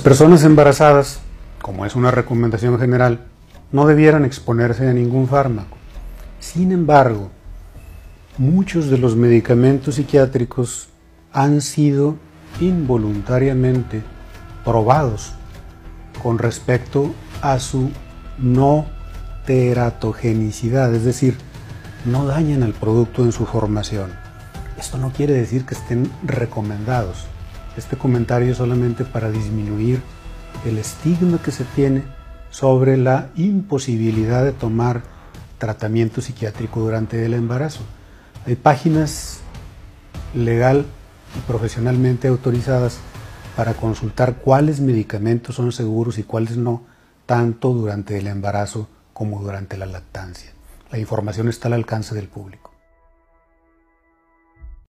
personas embarazadas, como es una recomendación general, no debieran exponerse a ningún fármaco. Sin embargo, muchos de los medicamentos psiquiátricos han sido involuntariamente probados con respecto a su no teratogenicidad, es decir, no dañan al producto en su formación. Esto no quiere decir que estén recomendados. Este comentario es solamente para disminuir el estigma que se tiene sobre la imposibilidad de tomar tratamiento psiquiátrico durante el embarazo. Hay páginas legal y profesionalmente autorizadas para consultar cuáles medicamentos son seguros y cuáles no, tanto durante el embarazo como durante la lactancia. La información está al alcance del público.